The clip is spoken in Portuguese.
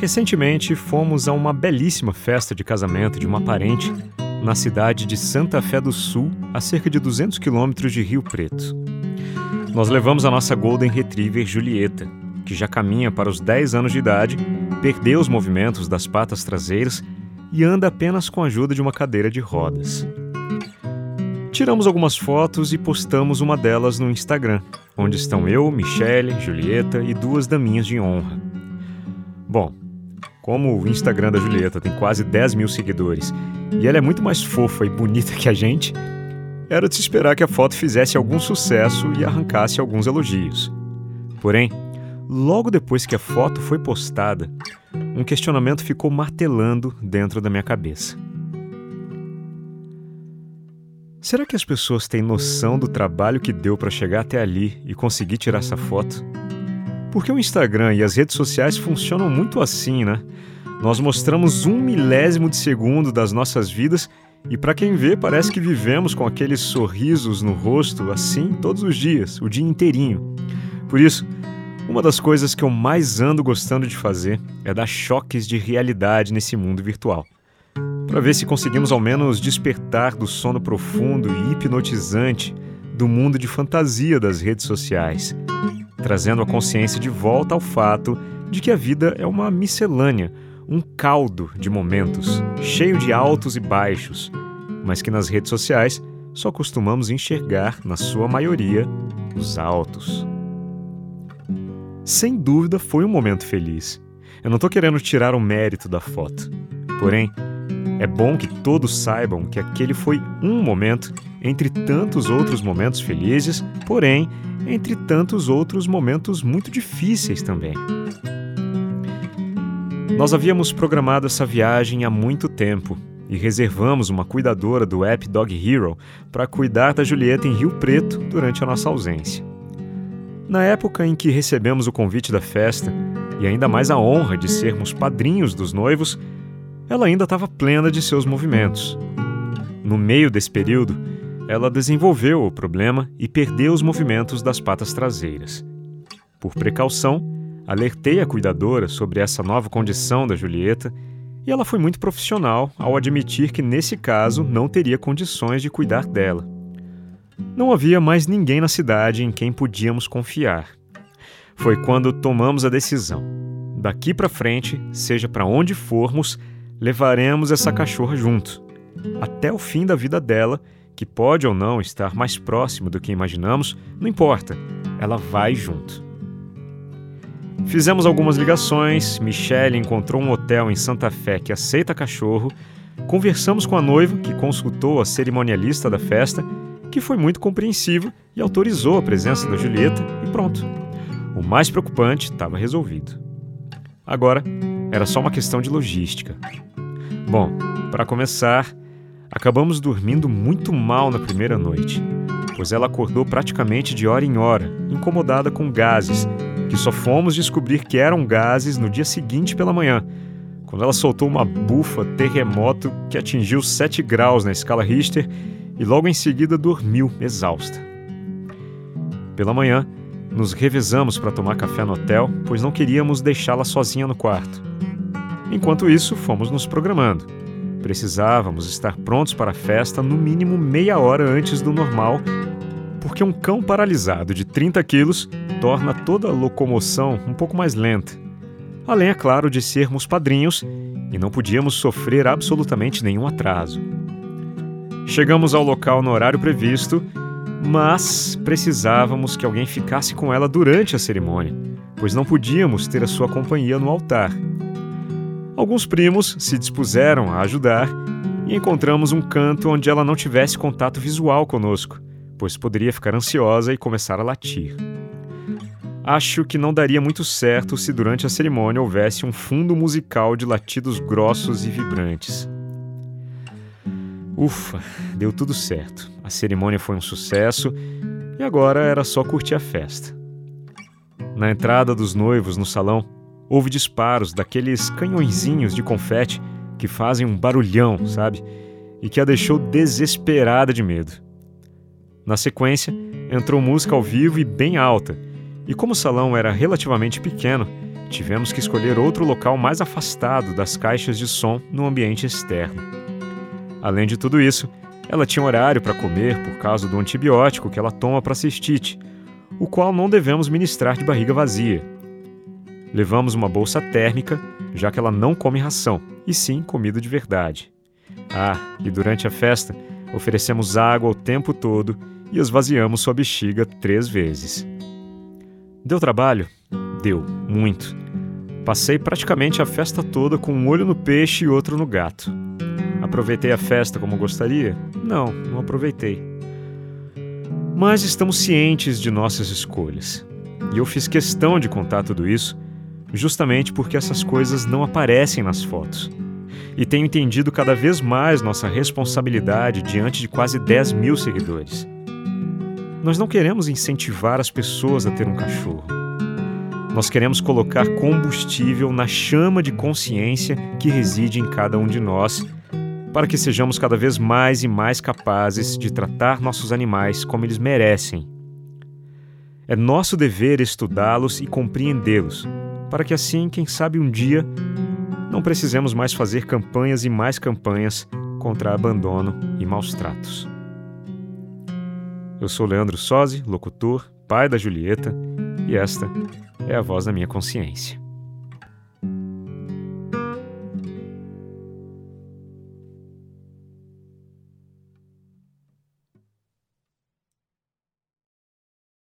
Recentemente fomos a uma belíssima festa de casamento de uma parente na cidade de Santa Fé do Sul, a cerca de 200 quilômetros de Rio Preto. Nós levamos a nossa Golden Retriever Julieta, que já caminha para os 10 anos de idade, perdeu os movimentos das patas traseiras e anda apenas com a ajuda de uma cadeira de rodas. Tiramos algumas fotos e postamos uma delas no Instagram, onde estão eu, Michele, Julieta e duas daminhas de honra. Bom, como o Instagram da Julieta tem quase 10 mil seguidores e ela é muito mais fofa e bonita que a gente, era de se esperar que a foto fizesse algum sucesso e arrancasse alguns elogios. Porém, logo depois que a foto foi postada, um questionamento ficou martelando dentro da minha cabeça. Será que as pessoas têm noção do trabalho que deu para chegar até ali e conseguir tirar essa foto? Porque o Instagram e as redes sociais funcionam muito assim, né? Nós mostramos um milésimo de segundo das nossas vidas e para quem vê parece que vivemos com aqueles sorrisos no rosto assim todos os dias, o dia inteirinho. Por isso, uma das coisas que eu mais ando gostando de fazer é dar choques de realidade nesse mundo virtual. Para ver se conseguimos ao menos despertar do sono profundo e hipnotizante do mundo de fantasia das redes sociais, trazendo a consciência de volta ao fato de que a vida é uma miscelânea, um caldo de momentos, cheio de altos e baixos, mas que nas redes sociais só costumamos enxergar, na sua maioria, os altos. Sem dúvida foi um momento feliz. Eu não estou querendo tirar o mérito da foto. Porém, é bom que todos saibam que aquele foi um momento entre tantos outros momentos felizes, porém, entre tantos outros momentos muito difíceis também. Nós havíamos programado essa viagem há muito tempo e reservamos uma cuidadora do app Dog Hero para cuidar da Julieta em Rio Preto durante a nossa ausência. Na época em que recebemos o convite da festa e ainda mais a honra de sermos padrinhos dos noivos, ela ainda estava plena de seus movimentos. No meio desse período, ela desenvolveu o problema e perdeu os movimentos das patas traseiras. Por precaução, alertei a cuidadora sobre essa nova condição da Julieta e ela foi muito profissional ao admitir que nesse caso não teria condições de cuidar dela. Não havia mais ninguém na cidade em quem podíamos confiar. Foi quando tomamos a decisão. Daqui para frente, seja para onde formos, levaremos essa cachorra junto, até o fim da vida dela, que pode ou não estar mais próximo do que imaginamos, não importa, ela vai junto. Fizemos algumas ligações, Michelle encontrou um hotel em Santa Fé que aceita cachorro, conversamos com a noiva, que consultou a cerimonialista da festa, que foi muito compreensivo e autorizou a presença da Julieta, e pronto. O mais preocupante estava resolvido. Agora, era só uma questão de logística. Bom, para começar, acabamos dormindo muito mal na primeira noite, pois ela acordou praticamente de hora em hora, incomodada com gases, que só fomos descobrir que eram gases no dia seguinte pela manhã, quando ela soltou uma bufa terremoto que atingiu 7 graus na escala Richter e logo em seguida dormiu exausta. Pela manhã, nos revezamos para tomar café no hotel, pois não queríamos deixá-la sozinha no quarto. Enquanto isso, fomos nos programando. Precisávamos estar prontos para a festa no mínimo meia hora antes do normal, porque um cão paralisado de 30 quilos torna toda a locomoção um pouco mais lenta. Além, é claro, de sermos padrinhos e não podíamos sofrer absolutamente nenhum atraso. Chegamos ao local no horário previsto, mas precisávamos que alguém ficasse com ela durante a cerimônia, pois não podíamos ter a sua companhia no altar. Alguns primos se dispuseram a ajudar e encontramos um canto onde ela não tivesse contato visual conosco, pois poderia ficar ansiosa e começar a latir. Acho que não daria muito certo se durante a cerimônia houvesse um fundo musical de latidos grossos e vibrantes. Ufa, deu tudo certo. A cerimônia foi um sucesso e agora era só curtir a festa. Na entrada dos noivos no salão, houve disparos daqueles canhõezinhos de confete que fazem um barulhão, sabe? E que a deixou desesperada de medo. Na sequência, entrou música ao vivo e bem alta, e como o salão era relativamente pequeno, tivemos que escolher outro local mais afastado das caixas de som no ambiente externo. Além de tudo isso, ela tinha horário para comer por causa do antibiótico que ela toma para cistite, o qual não devemos ministrar de barriga vazia. Levamos uma bolsa térmica, já que ela não come ração, e sim comida de verdade. Ah, e durante a festa, oferecemos água o tempo todo e esvaziamos sua bexiga três vezes. Deu trabalho? Deu, muito. Passei praticamente a festa toda com um olho no peixe e outro no gato. Aproveitei a festa como gostaria? Não, não aproveitei. Mas estamos cientes de nossas escolhas. E eu fiz questão de contar tudo isso justamente porque essas coisas não aparecem nas fotos. E tenho entendido cada vez mais nossa responsabilidade diante de quase 10 mil seguidores. Nós não queremos incentivar as pessoas a ter um cachorro. Nós queremos colocar combustível na chama de consciência que reside em cada um de nós, para que sejamos cada vez mais e mais capazes de tratar nossos animais como eles merecem. É nosso dever estudá-los e compreendê-los, para que assim, quem sabe um dia, não precisemos mais fazer campanhas e mais campanhas contra abandono e maus tratos. Eu sou Leandro Sozzi, locutor, pai da Julieta, e esta é a voz da minha consciência.